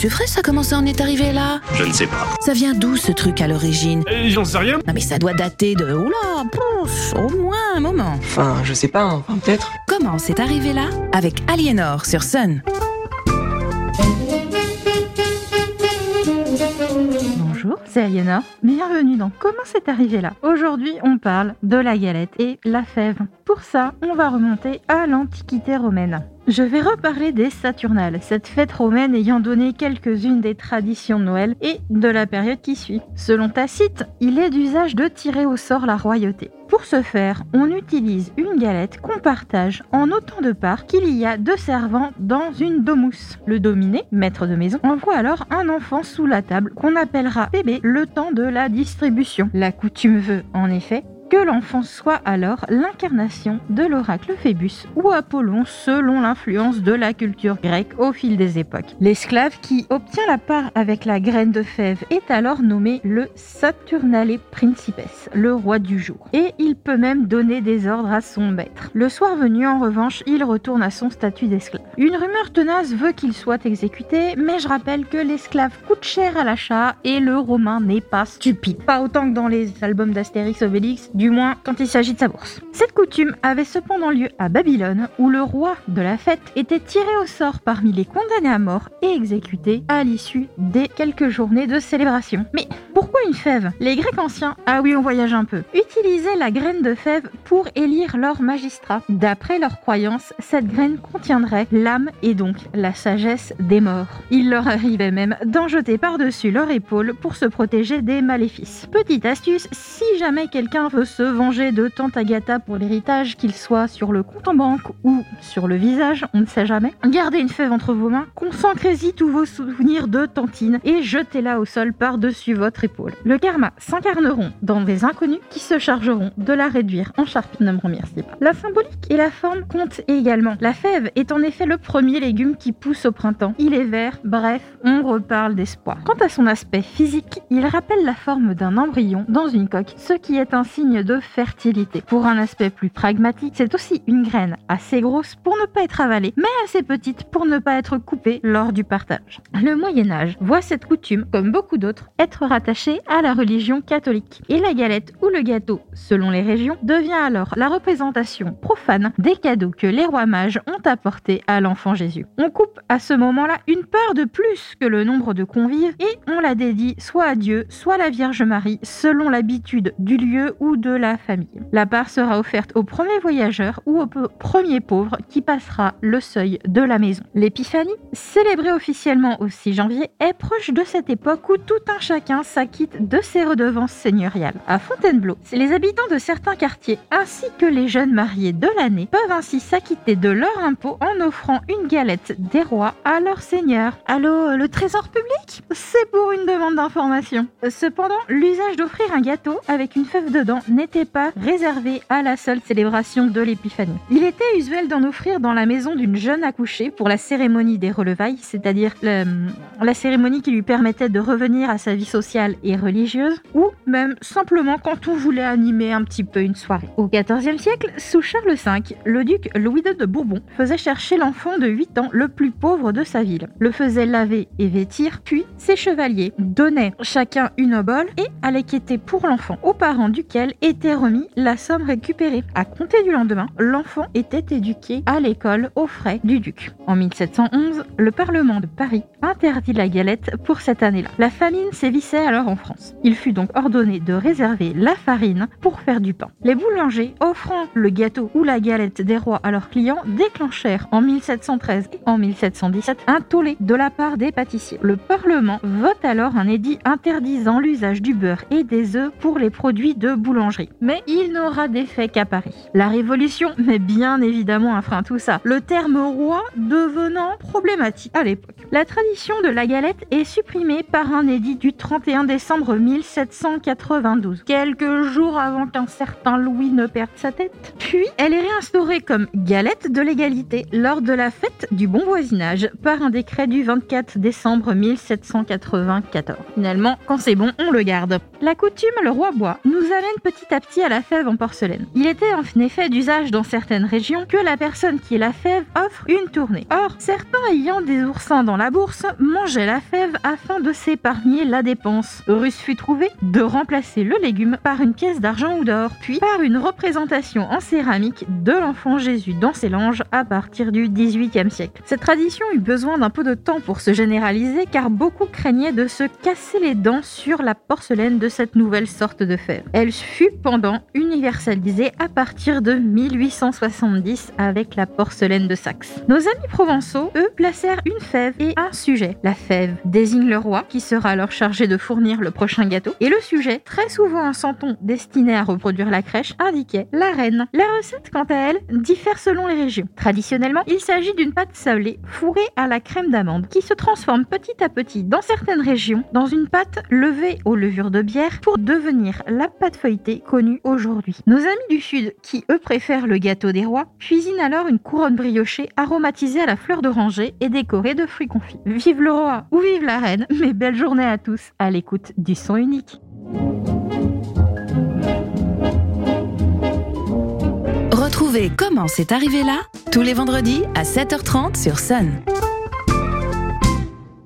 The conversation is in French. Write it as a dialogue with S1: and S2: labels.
S1: C'est vrai, ça comment ça en est arrivé là
S2: Je ne sais pas.
S1: Ça vient d'où ce truc à l'origine
S3: Euh, J'en sais rien.
S1: Non mais ça doit dater de... Oula, pouf, au moins un moment.
S4: Enfin, je sais pas, hein. Enfin, peut-être.
S1: Comment c'est arrivé là Avec Aliénor sur Sun.
S5: Bonjour, c'est Aliénor. Bienvenue dans Comment c'est arrivé là. Aujourd'hui, on parle de la galette et la fève. Pour ça, on va remonter à l'Antiquité romaine. Je vais reparler des Saturnales, cette fête romaine ayant donné quelques-unes des traditions de Noël et de la période qui suit. Selon Tacite, il est d'usage de tirer au sort la royauté. Pour ce faire, on utilise une galette qu'on partage en autant de parts qu'il y a de servants dans une domus. Le dominé, maître de maison, envoie alors un enfant sous la table qu'on appellera bébé le temps de la distribution. La coutume veut, en effet, que l'enfant soit alors l'incarnation de l'oracle Phébus ou Apollon selon l'influence de la culture grecque au fil des époques. L'esclave qui obtient la part avec la graine de fève est alors nommé le Saturnale Principes, le roi du jour. Et il peut même donner des ordres à son maître. Le soir venu, en revanche, il retourne à son statut d'esclave. Une rumeur tenace veut qu'il soit exécuté, mais je rappelle que l'esclave coûte cher à l'achat et le romain n'est pas stupide. Pas autant que dans les albums d'Astérix Obélix, du moins quand il s'agit de sa bourse. Cette coutume avait cependant lieu à Babylone, où le roi de la fête était tiré au sort parmi les condamnés à mort et exécuté à l'issue des quelques journées de célébration. Mais pourquoi une fève? Les Grecs anciens, ah oui on voyage un peu, utilisaient la graine de fève pour élire leurs magistrats. D'après leurs croyances, cette graine contiendrait l'âme et donc la sagesse des morts. Il leur arrivait même d'en jeter par-dessus leur épaule pour se protéger des maléfices. Petite astuce, si jamais quelqu'un veut se venger de Tante Agatha pour l'héritage, qu'il soit sur le compte en banque ou sur le visage, on ne sait jamais. Gardez une fève entre vos mains, concentrez-y tous vos souvenirs de Tantine et jetez-la au sol par-dessus votre épaule. Le karma s'incarneront dans des inconnus qui se chargeront de la réduire en charpie. Ne me pas. La symbolique et la forme comptent également. La fève est en effet le premier légume qui pousse au printemps. Il est vert, bref, on reparle d'espoir. Quant à son aspect physique, il rappelle la forme d'un embryon dans une coque, ce qui est un signe de fertilité. Pour un aspect plus pragmatique, c'est aussi une graine assez grosse pour ne pas être avalée, mais assez petite pour ne pas être coupée lors du partage. Le Moyen Âge voit cette coutume, comme beaucoup d'autres, être rattachée à la religion catholique. Et la galette ou le gâteau, selon les régions, devient alors la représentation profane des cadeaux que les rois mages ont apportés à l'enfant Jésus. On coupe à ce moment-là une part de plus que le nombre de convives et on la dédie soit à Dieu, soit à la Vierge Marie, selon l'habitude du lieu ou de la famille. La part sera offerte au premier voyageur ou au premier pauvre qui passera le seuil de la maison. L'épiphanie, célébrée officiellement au 6 janvier, est proche de cette époque où tout un chacun s'acquitte de ses redevances seigneuriales. À Fontainebleau, les habitants de certains quartiers ainsi que les jeunes mariés de l'année peuvent ainsi s'acquitter de leur impôt en offrant une galette des rois à leur seigneur. Allô, le trésor public? C'est pour une demande d'information. Cependant, l'usage d'offrir un gâteau avec une fève dedans n'était pas réservé à la seule célébration de l'épiphanie. Il était usuel d'en offrir dans la maison d'une jeune accouchée pour la cérémonie des relevailles, c'est-à-dire la cérémonie qui lui permettait de revenir à sa vie sociale et religieuse, ou même simplement quand on voulait animer un petit peu une soirée. Au XIVe siècle, sous Charles V, le duc Louis II de Bourbon faisait chercher l'enfant de 8 ans le plus pauvre de sa ville, le faisait laver et vêtir, puis ses chevaliers donnaient chacun une obole et allaient quêter pour l'enfant, aux parents duquel était remis la somme récupérée. À compter du lendemain, l'enfant était éduqué à l'école aux frais du duc. En 1711, le Parlement de Paris interdit la galette pour cette année-là. La famine sévissait alors en France. Il fut donc ordonné de réserver la farine pour faire du pain. Les boulangers, offrant le gâteau ou la galette des rois à leurs clients, déclenchèrent en 1713 et en 1717 un tollé de la part des pâtissiers. Le Parlement vote alors un édit interdisant l'usage du beurre et des œufs pour les produits de boulangerie. Mais il n'aura d'effet qu'à Paris. La Révolution met bien évidemment un frein à tout ça, le terme roi devenant problématique à l'époque. La tradition de la galette est supprimée par un édit du 31 décembre 1792, quelques jours avant qu'un certain Louis ne perde sa tête. Puis, elle est réinstaurée comme galette de l'égalité lors de la fête du bon voisinage par un décret du 24 décembre 1794. Finalement, quand c'est bon, on le garde. La coutume, le roi bois, nous amène petit petit à petit à la fève en porcelaine. Il était en effet d'usage dans certaines régions que la personne qui est la fève offre une tournée. Or, certains ayant des oursins dans la bourse mangeaient la fève afin de s'épargner la dépense. Russe fut trouvé de remplacer le légume par une pièce d'argent ou d'or, puis par une représentation en céramique de l'enfant Jésus dans ses langes à partir du XVIIIe siècle. Cette tradition eut besoin d'un peu de temps pour se généraliser car beaucoup craignaient de se casser les dents sur la porcelaine de cette nouvelle sorte de fève. Elle fut pendant universalisée à partir de 1870 avec la porcelaine de Saxe. Nos amis provençaux, eux, placèrent une fève et un sujet. La fève désigne le roi qui sera alors chargé de fournir le prochain gâteau et le sujet, très souvent un santon destiné à reproduire la crèche, indiquait la reine. La recette, quant à elle, diffère selon les régions. Traditionnellement, il s'agit d'une pâte sablée fourrée à la crème d'amande qui se transforme petit à petit dans certaines régions dans une pâte levée aux levures de bière pour devenir la pâte feuilletée connue aujourd'hui. Nos amis du sud, qui eux préfèrent le gâteau des rois, cuisinent alors une couronne briochée aromatisée à la fleur d'oranger et décorée de fruits confits. Vive le roi ou vive la reine, mais belle journée à tous à l'écoute du son unique.
S1: Retrouvez Comment c'est arrivé là tous les vendredis à 7h30 sur Sun.